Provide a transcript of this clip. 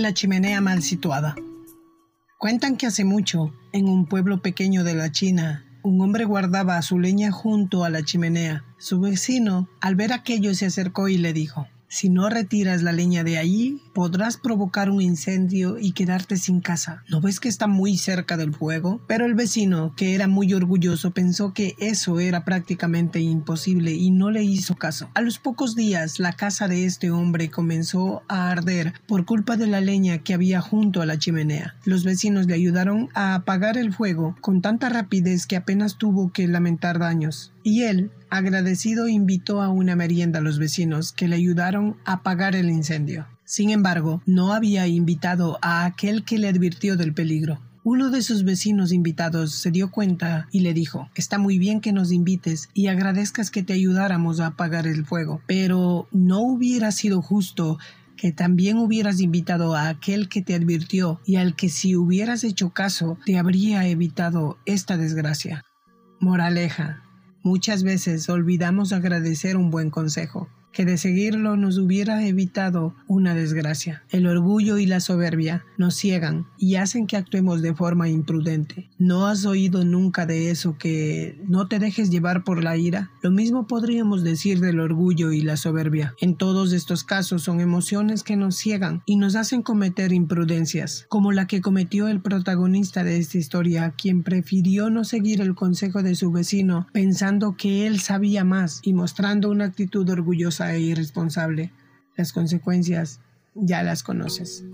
La chimenea mal situada. Cuentan que hace mucho, en un pueblo pequeño de la China, un hombre guardaba su leña junto a la chimenea. Su vecino, al ver aquello, se acercó y le dijo, si no retiras la leña de allí, podrás provocar un incendio y quedarte sin casa. ¿No ves que está muy cerca del fuego? Pero el vecino, que era muy orgulloso, pensó que eso era prácticamente imposible y no le hizo caso. A los pocos días, la casa de este hombre comenzó a arder por culpa de la leña que había junto a la chimenea. Los vecinos le ayudaron a apagar el fuego con tanta rapidez que apenas tuvo que lamentar daños. Y él, agradecido, invitó a una merienda a los vecinos que le ayudaron a apagar el incendio. Sin embargo, no había invitado a aquel que le advirtió del peligro. Uno de sus vecinos invitados se dio cuenta y le dijo, Está muy bien que nos invites y agradezcas que te ayudáramos a apagar el fuego, pero ¿no hubiera sido justo que también hubieras invitado a aquel que te advirtió y al que si hubieras hecho caso te habría evitado esta desgracia? Moraleja. Muchas veces olvidamos agradecer un buen consejo que de seguirlo nos hubiera evitado una desgracia. El orgullo y la soberbia nos ciegan y hacen que actuemos de forma imprudente. ¿No has oído nunca de eso que no te dejes llevar por la ira? Lo mismo podríamos decir del orgullo y la soberbia. En todos estos casos son emociones que nos ciegan y nos hacen cometer imprudencias, como la que cometió el protagonista de esta historia, quien prefirió no seguir el consejo de su vecino pensando que él sabía más y mostrando una actitud orgullosa e irresponsable. Las consecuencias ya las conoces.